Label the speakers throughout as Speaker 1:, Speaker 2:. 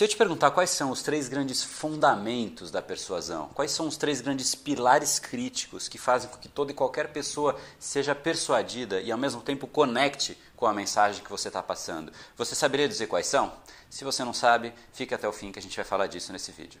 Speaker 1: Se eu te perguntar quais são os três grandes fundamentos da persuasão, quais são os três grandes pilares críticos que fazem com que toda e qualquer pessoa seja persuadida e ao mesmo tempo conecte com a mensagem que você está passando, você saberia dizer quais são? Se você não sabe, fique até o fim que a gente vai falar disso nesse vídeo.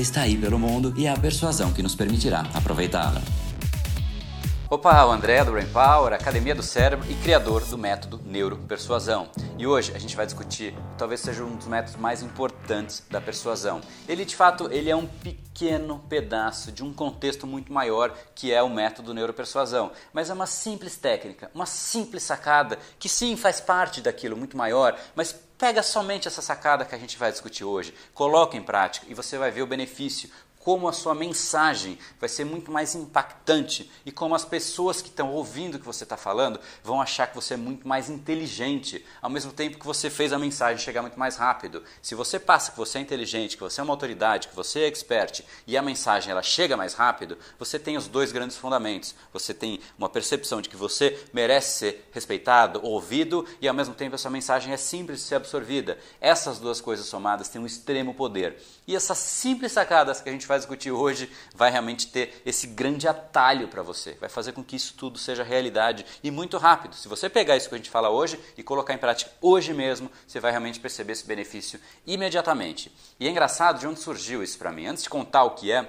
Speaker 2: está aí pelo mundo e é a persuasão que nos permitirá aproveitá-la.
Speaker 1: Opa, o André do Brain Power, Academia do Cérebro e criador do método Neuropersuasão. E hoje a gente vai discutir, talvez seja um dos métodos mais importantes da persuasão. Ele, de fato, ele é um pequeno pedaço de um contexto muito maior que é o método Neuropersuasão, mas é uma simples técnica, uma simples sacada que sim faz parte daquilo muito maior, mas Pega somente essa sacada que a gente vai discutir hoje, coloca em prática e você vai ver o benefício, como a sua mensagem vai ser muito mais impactante e como as pessoas que estão ouvindo o que você está falando vão achar que você é muito mais inteligente, ao mesmo tempo que você fez a mensagem chegar muito mais rápido. Se você passa que você é inteligente, que você é uma autoridade, que você é expert e a mensagem ela chega mais rápido, você tem os dois grandes fundamentos. Você tem uma percepção de que você merece ser respeitado, ouvido e ao mesmo tempo a sua mensagem é simples de ser absorvida. Essas duas coisas somadas têm um extremo poder. E essas simples sacadas que a gente vai discutir hoje vai realmente ter esse grande atalho para você. Vai fazer com que isso tudo seja realidade e muito rápido. Se você pegar isso que a gente fala hoje e colocar em prática hoje mesmo, você vai realmente perceber esse benefício imediatamente. E é engraçado de onde surgiu isso para mim. Antes de contar o que é,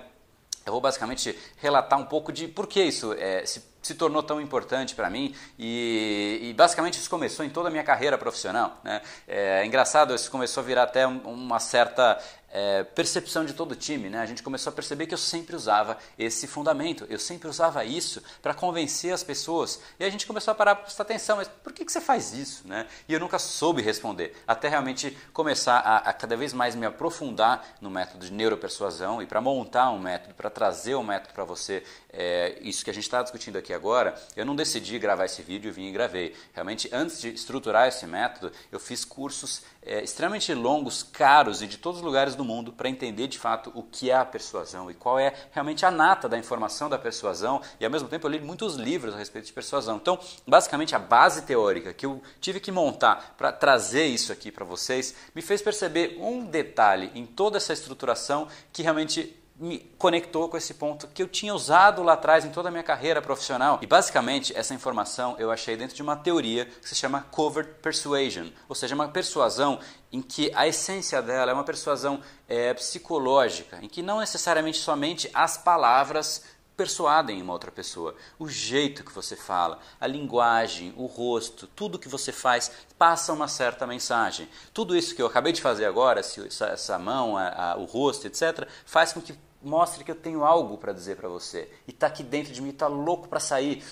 Speaker 1: eu vou basicamente relatar um pouco de por que isso é, se, se tornou tão importante para mim e, e, basicamente isso começou em toda a minha carreira profissional. Né? É, é engraçado, isso começou a virar até uma certa é, percepção de todo o time, né? a gente começou a perceber que eu sempre usava esse fundamento, eu sempre usava isso para convencer as pessoas. E a gente começou a parar para prestar atenção, mas por que, que você faz isso? Né? E eu nunca soube responder, até realmente começar a, a cada vez mais me aprofundar no método de neuropersuasão e para montar um método, para trazer um método para você, é, isso que a gente está discutindo aqui agora, eu não decidi gravar esse vídeo e vim e gravei. Realmente, antes de estruturar esse método, eu fiz cursos é, extremamente longos, caros e de todos os lugares do do mundo para entender de fato o que é a persuasão e qual é realmente a nata da informação da persuasão. E ao mesmo tempo eu li muitos livros a respeito de persuasão. Então, basicamente, a base teórica que eu tive que montar para trazer isso aqui para vocês me fez perceber um detalhe em toda essa estruturação que realmente me conectou com esse ponto que eu tinha usado lá atrás em toda a minha carreira profissional. E basicamente essa informação eu achei dentro de uma teoria que se chama covert persuasion, ou seja, uma persuasão em que a essência dela é uma persuasão é, psicológica, em que não necessariamente somente as palavras persuadem uma outra pessoa. O jeito que você fala, a linguagem, o rosto, tudo que você faz passa uma certa mensagem. Tudo isso que eu acabei de fazer agora, essa mão, a, a, o rosto, etc., faz com que mostre que eu tenho algo para dizer para você. E está aqui dentro de mim, está louco para sair.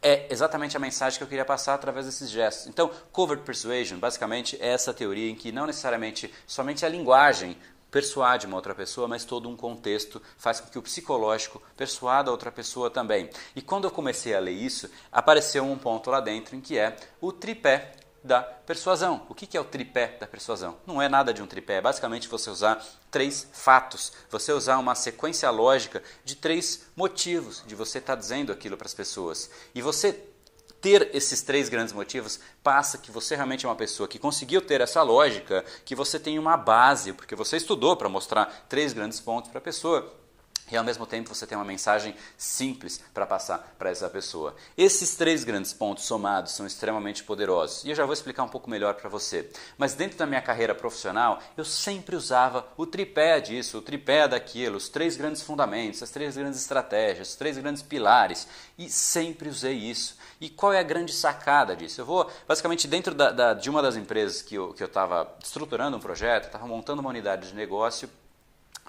Speaker 1: É exatamente a mensagem que eu queria passar através desses gestos. Então, covert persuasion, basicamente, é essa teoria em que não necessariamente somente a linguagem persuade uma outra pessoa, mas todo um contexto faz com que o psicológico persuada a outra pessoa também. E quando eu comecei a ler isso, apareceu um ponto lá dentro em que é o tripé da persuasão. O que é o tripé da persuasão? Não é nada de um tripé, é basicamente você usar três fatos, você usar uma sequência lógica de três motivos de você estar tá dizendo aquilo para as pessoas. E você ter esses três grandes motivos passa que você realmente é uma pessoa que conseguiu ter essa lógica, que você tem uma base, porque você estudou para mostrar três grandes pontos para a pessoa e ao mesmo tempo você tem uma mensagem simples para passar para essa pessoa. Esses três grandes pontos somados são extremamente poderosos e eu já vou explicar um pouco melhor para você. Mas dentro da minha carreira profissional, eu sempre usava o tripé disso, o tripé daquilo, os três grandes fundamentos, as três grandes estratégias, os três grandes pilares e sempre usei isso. E qual é a grande sacada disso? Eu vou, basicamente, dentro da, da, de uma das empresas que eu estava estruturando um projeto, estava montando uma unidade de negócio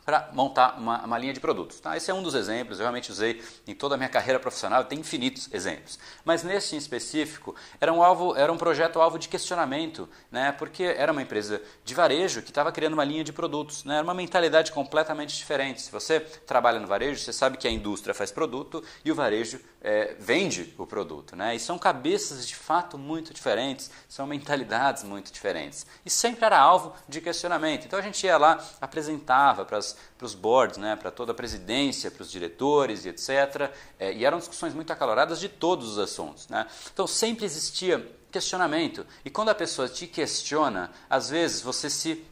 Speaker 1: para montar uma, uma, linha de produtos. Tá? Esse é um dos exemplos, eu realmente usei em toda a minha carreira profissional, tem infinitos exemplos. Mas nesse em específico, era um, alvo, era um projeto alvo de questionamento, né? porque era uma empresa de varejo que estava criando uma linha de produtos. Né? Era uma mentalidade completamente diferente. Se você trabalha no varejo, você sabe que a indústria faz produto e o varejo é, vende o produto. Né? E são cabeças de fato muito diferentes, são mentalidades muito diferentes. E sempre era alvo de questionamento. Então a gente ia lá, apresentava para os boards, né, para toda a presidência, para os diretores e etc. É, e eram discussões muito acaloradas de todos os assuntos. Né? Então sempre existia questionamento. E quando a pessoa te questiona, às vezes você se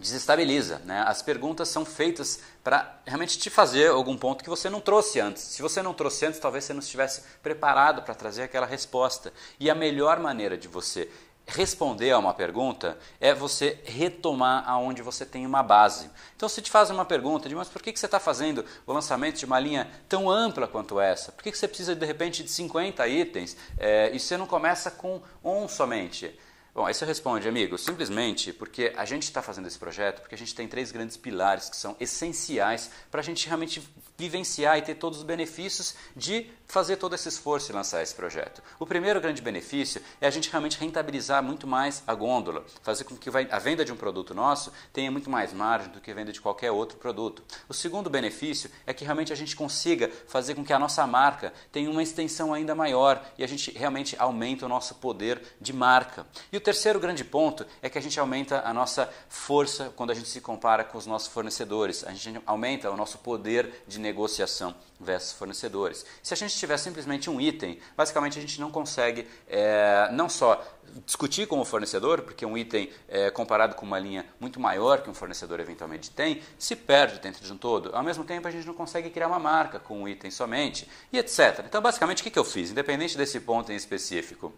Speaker 1: desestabiliza. Né? As perguntas são feitas para realmente te fazer algum ponto que você não trouxe antes. Se você não trouxe antes, talvez você não estivesse preparado para trazer aquela resposta. E a melhor maneira de você responder a uma pergunta é você retomar aonde você tem uma base. Então, se te fazem uma pergunta de mas por que, que você está fazendo o lançamento de uma linha tão ampla quanto essa? Por que, que você precisa de repente de 50 itens é, e você não começa com um somente? Bom, aí você responde, amigo, simplesmente porque a gente está fazendo esse projeto, porque a gente tem três grandes pilares que são essenciais para a gente realmente vivenciar e ter todos os benefícios de fazer todo esse esforço e lançar esse projeto. O primeiro grande benefício é a gente realmente rentabilizar muito mais a gôndola, fazer com que a venda de um produto nosso tenha muito mais margem do que a venda de qualquer outro produto. O segundo benefício é que realmente a gente consiga fazer com que a nossa marca tenha uma extensão ainda maior e a gente realmente aumenta o nosso poder de marca. E o terceiro grande ponto é que a gente aumenta a nossa força quando a gente se compara com os nossos fornecedores. A gente aumenta o nosso poder de negociação versus fornecedores. Se a gente tiver simplesmente um item, basicamente a gente não consegue é, não só discutir com o fornecedor, porque um item é, comparado com uma linha muito maior que um fornecedor eventualmente tem, se perde dentro de um todo. Ao mesmo tempo, a gente não consegue criar uma marca com um item somente, e etc. Então, basicamente, o que, eu fiz? Independente desse ponto em específico,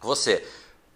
Speaker 1: você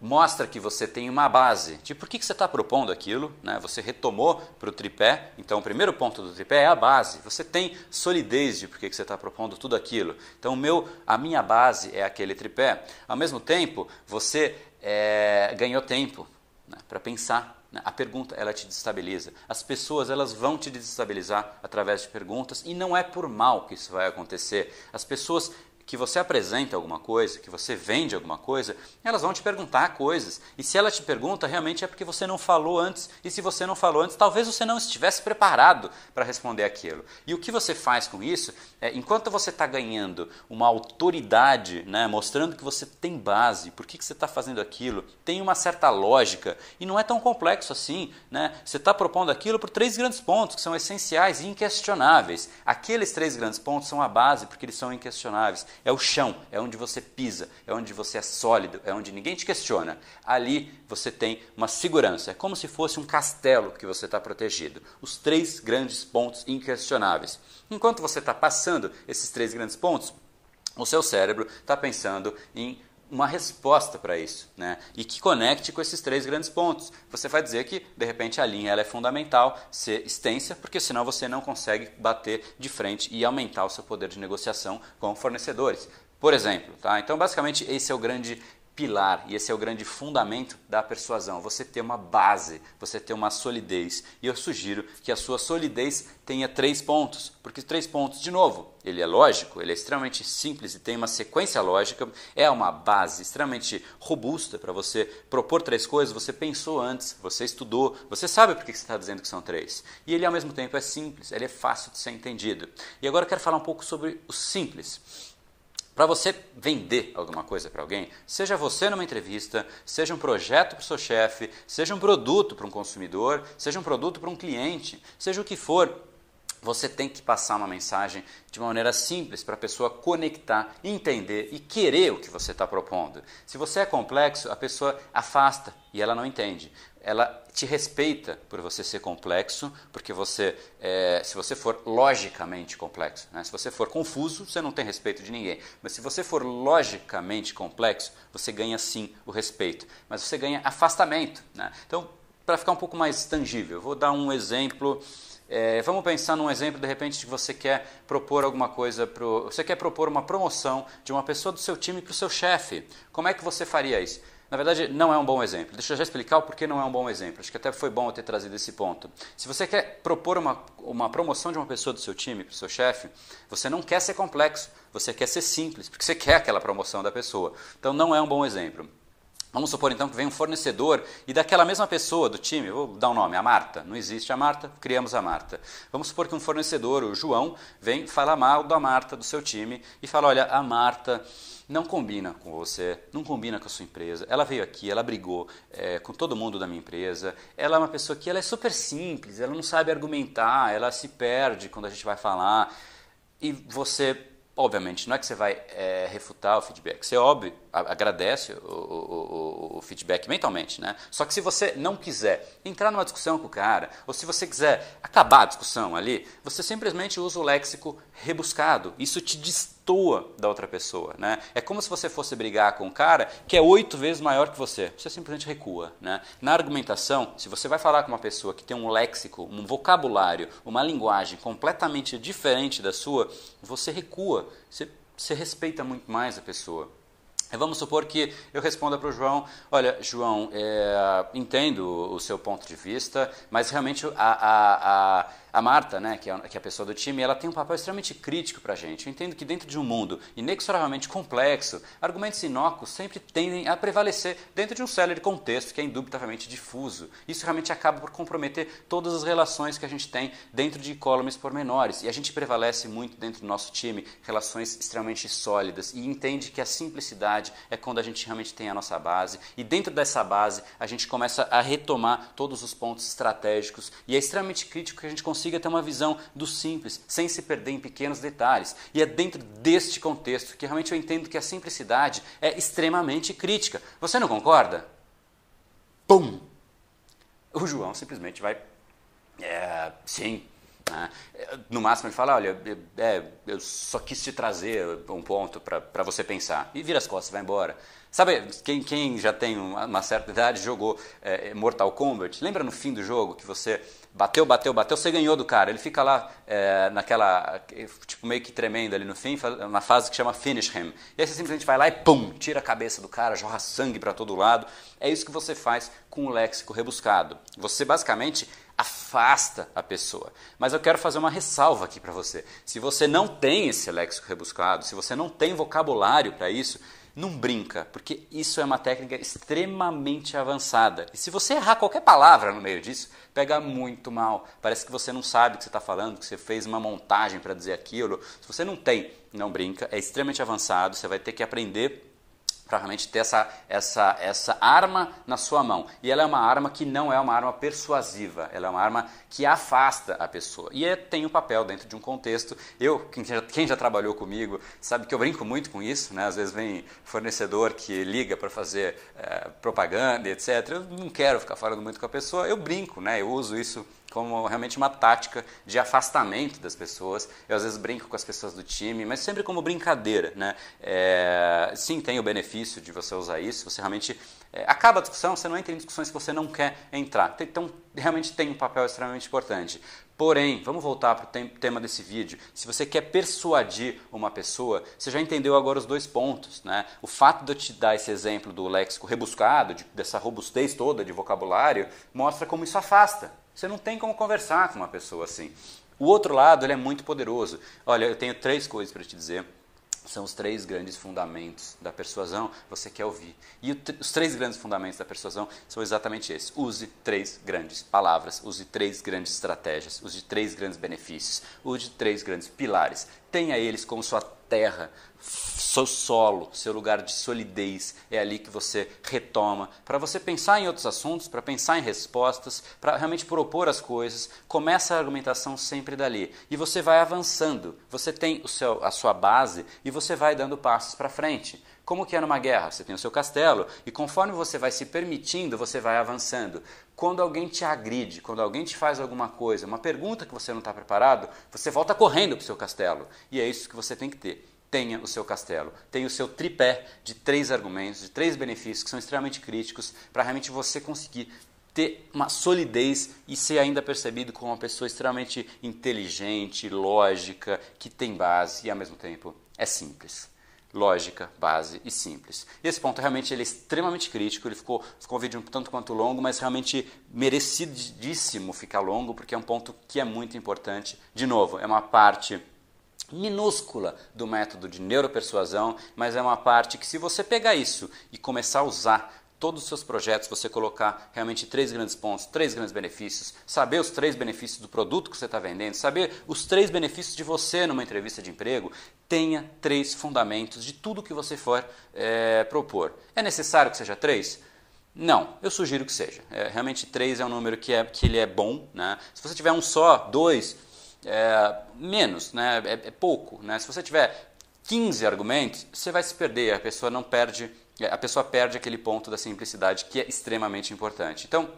Speaker 1: mostra que você tem uma base de por que, que você está propondo aquilo, né? você retomou para o tripé, então o primeiro ponto do tripé é a base, você tem solidez de por que, que você está propondo tudo aquilo. Então meu, a minha base é aquele tripé. Ao mesmo tempo, você é, ganhou tempo né? para pensar. Né? A pergunta ela te desestabiliza. As pessoas elas vão te desestabilizar através de perguntas e não é por mal que isso vai acontecer. As pessoas que você apresenta alguma coisa, que você vende alguma coisa, elas vão te perguntar coisas. E se ela te pergunta, realmente é porque você não falou antes. E se você não falou antes, talvez você não estivesse preparado para responder aquilo. E o que você faz com isso é, enquanto você está ganhando uma autoridade, né, mostrando que você tem base, por que, que você está fazendo aquilo, tem uma certa lógica e não é tão complexo assim. Né? Você está propondo aquilo por três grandes pontos que são essenciais e inquestionáveis. Aqueles três grandes pontos são a base porque eles são inquestionáveis é o chão, é onde você pisa, é onde você é sólido, é onde ninguém te questiona. Ali você tem uma segurança, é como se fosse um castelo que você está protegido. Os três grandes pontos inquestionáveis. Enquanto você está passando esses três grandes pontos, o seu cérebro está pensando em uma resposta para isso, né? E que conecte com esses três grandes pontos. Você vai dizer que de repente a linha ela é fundamental ser extensa, porque senão você não consegue bater de frente e aumentar o seu poder de negociação com fornecedores. Por exemplo, tá? Então basicamente esse é o grande pilar e esse é o grande fundamento da persuasão. Você ter uma base, você ter uma solidez. E eu sugiro que a sua solidez tenha três pontos, porque três pontos, de novo, ele é lógico, ele é extremamente simples e tem uma sequência lógica, é uma base extremamente robusta para você propor três coisas. Você pensou antes, você estudou, você sabe por que você está dizendo que são três. E ele ao mesmo tempo é simples, ele é fácil de ser entendido. E agora eu quero falar um pouco sobre o simples. Para você vender alguma coisa para alguém, seja você numa entrevista, seja um projeto para o seu chefe, seja um produto para um consumidor, seja um produto para um cliente, seja o que for, você tem que passar uma mensagem de uma maneira simples para a pessoa conectar, entender e querer o que você está propondo. Se você é complexo, a pessoa afasta e ela não entende ela te respeita por você ser complexo, porque você, é, se você for logicamente complexo, né? se você for confuso, você não tem respeito de ninguém. Mas se você for logicamente complexo, você ganha sim o respeito, mas você ganha afastamento. Né? Então, para ficar um pouco mais tangível, vou dar um exemplo. É, vamos pensar num exemplo, de repente, que você quer propor alguma coisa, pro, você quer propor uma promoção de uma pessoa do seu time para o seu chefe. Como é que você faria isso? Na verdade, não é um bom exemplo. Deixa eu já explicar o porquê não é um bom exemplo. Acho que até foi bom eu ter trazido esse ponto. Se você quer propor uma, uma promoção de uma pessoa do seu time para o seu chefe, você não quer ser complexo, você quer ser simples, porque você quer aquela promoção da pessoa. Então, não é um bom exemplo. Vamos supor então que vem um fornecedor e daquela mesma pessoa do time, vou dar um nome, a Marta. Não existe a Marta, criamos a Marta. Vamos supor que um fornecedor, o João, vem falar mal da Marta do seu time e fala: olha, a Marta não combina com você, não combina com a sua empresa. Ela veio aqui, ela brigou é, com todo mundo da minha empresa. Ela é uma pessoa que ela é super simples, ela não sabe argumentar, ela se perde quando a gente vai falar. E você Obviamente, não é que você vai é, refutar o feedback, você, óbvio, agradece o, o, o, feedback mentalmente, né? Só que se você não quiser entrar numa discussão com o cara, ou se você quiser acabar a discussão ali, você simplesmente usa o léxico rebuscado. Isso te destoa da outra pessoa, né? É como se você fosse brigar com um cara que é oito vezes maior que você. Você simplesmente recua, né? Na argumentação, se você vai falar com uma pessoa que tem um léxico, um vocabulário, uma linguagem completamente diferente da sua, você recua. Você, você respeita muito mais a pessoa. Vamos supor que eu responda para o João: Olha, João, é, entendo o seu ponto de vista, mas realmente a, a, a a Marta, né, que é, que é a pessoa do time, ela tem um papel extremamente crítico para a gente. Eu entendo que dentro de um mundo inexoravelmente complexo, argumentos inócuos sempre tendem a prevalecer dentro de um célebre contexto que é indubitavelmente difuso. Isso realmente acaba por comprometer todas as relações que a gente tem dentro de columns pormenores. E a gente prevalece muito dentro do nosso time relações extremamente sólidas e entende que a simplicidade é quando a gente realmente tem a nossa base. E dentro dessa base, a gente começa a retomar todos os pontos estratégicos. E é extremamente crítico que a gente consiga consiga ter uma visão do simples, sem se perder em pequenos detalhes. E é dentro deste contexto que realmente eu entendo que a simplicidade é extremamente crítica. Você não concorda? Pum! O João simplesmente vai. É, sim. Né? No máximo ele fala: olha, é, eu só quis te trazer um ponto para você pensar. E vira as costas, vai embora. Sabe, quem, quem já tem uma, certa idade jogou é, Mortal Kombat, lembra no fim do jogo que você bateu, bateu, bateu, você ganhou do cara. Ele fica lá é, naquela, tipo, meio que tremendo ali no fim, uma fase que chama Finish Him. E aí você simplesmente vai lá e pum, tira a cabeça do cara, jorra sangue para todo lado. É isso que você faz com o léxico rebuscado. Você basicamente afasta a pessoa. Mas eu quero fazer uma ressalva aqui para você. Se você não tem esse léxico rebuscado, se você não tem vocabulário para isso, não brinca, porque isso é uma técnica extremamente avançada. E se você errar qualquer palavra no meio disso, pega muito mal. Parece que você não sabe o que você está falando, que você fez uma montagem para dizer aquilo. Se você não tem, não brinca, é extremamente avançado, você vai ter que aprender para realmente ter essa, essa, essa arma na sua mão. E ela é uma arma que não é uma arma persuasiva, ela é uma arma que afasta a pessoa. E é, tem um papel dentro de um contexto. Eu, quem já, quem já trabalhou comigo, sabe que eu brinco muito com isso. Né? Às vezes vem fornecedor que liga para fazer é, propaganda, etc. Eu não quero ficar falando muito com a pessoa, eu brinco, né? eu uso isso como realmente uma tática de afastamento das pessoas. Eu às vezes brinco com as pessoas do time, mas sempre como brincadeira. Né? É, sim, tem o benefício de você usar isso, você realmente é, acaba a discussão, você não entra em discussões que você não quer entrar. Então, realmente tem um papel extremamente importante. Porém, vamos voltar para o tema desse vídeo. Se você quer persuadir uma pessoa, você já entendeu agora os dois pontos. Né? O fato de eu te dar esse exemplo do léxico rebuscado, de, dessa robustez toda de vocabulário, mostra como isso afasta. Você não tem como conversar com uma pessoa assim. O outro lado ele é muito poderoso. Olha, eu tenho três coisas para te dizer. São os três grandes fundamentos da persuasão, você quer ouvir. E os três grandes fundamentos da persuasão são exatamente esses. Use três grandes palavras, use três grandes estratégias, use três grandes benefícios, use três grandes pilares. Tenha eles como sua terra, seu solo, seu lugar de solidez. É ali que você retoma para você pensar em outros assuntos, para pensar em respostas, para realmente propor as coisas. Começa a argumentação sempre dali e você vai avançando. Você tem o seu, a sua base e você vai dando passos para frente. Como que é numa guerra? Você tem o seu castelo e conforme você vai se permitindo, você vai avançando. Quando alguém te agride, quando alguém te faz alguma coisa, uma pergunta que você não está preparado, você volta correndo para o seu castelo. E é isso que você tem que ter tenha o seu castelo, tenha o seu tripé de três argumentos, de três benefícios que são extremamente críticos para realmente você conseguir ter uma solidez e ser ainda percebido como uma pessoa extremamente inteligente, lógica, que tem base e ao mesmo tempo é simples. Lógica, base e simples. Esse ponto realmente ele é extremamente crítico, ele ficou, ficou um vídeo um tanto quanto longo, mas realmente merecidíssimo ficar longo, porque é um ponto que é muito importante. De novo, é uma parte minúscula do método de neuropersuasão, mas é uma parte que se você pegar isso e começar a usar todos os seus projetos, você colocar realmente três grandes pontos, três grandes benefícios, saber os três benefícios do produto que você está vendendo, saber os três benefícios de você numa entrevista de emprego, tenha três fundamentos de tudo que você for é, propor. É necessário que seja três? Não, eu sugiro que seja. É, realmente três é um número que, é, que ele é bom. Né? Se você tiver um só, dois, é, menos, né? É, é, pouco. Né? Se você tiver 15 argumentos, você vai se perder, a pessoa não perde, a pessoa perde aquele ponto da simplicidade que é extremamente importante. Então,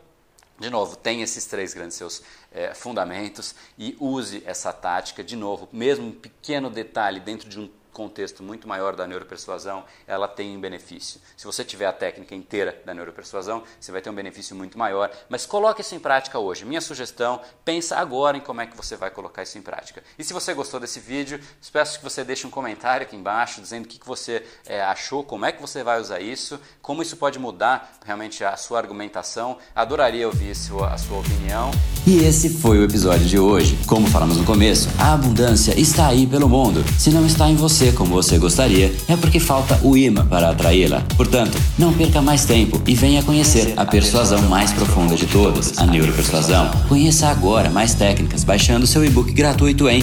Speaker 1: de novo, tem esses três grandes seus é, fundamentos e use essa tática, de novo, mesmo um pequeno detalhe dentro de um contexto muito maior da neuropersuasão, ela tem um benefício. Se você tiver a técnica inteira da neuropersuasão, você vai ter um benefício muito maior, mas coloque isso em prática hoje. Minha sugestão, pensa agora em como é que você vai colocar isso em prática. E se você gostou desse vídeo, peço que você deixe um comentário aqui embaixo dizendo o que, você é, achou, como é que você vai usar isso, como isso pode mudar realmente a sua argumentação. Adoraria ouvir a sua opinião.
Speaker 2: E esse foi o episódio de hoje. Como falamos no começo, a abundância está aí pelo mundo. Se não está em você, como você gostaria, é porque falta o imã para atraí-la. Portanto, não perca mais tempo e venha conhecer a persuasão mais profunda de todas, a neuropersuasão. Conheça agora mais técnicas baixando seu e-book gratuito em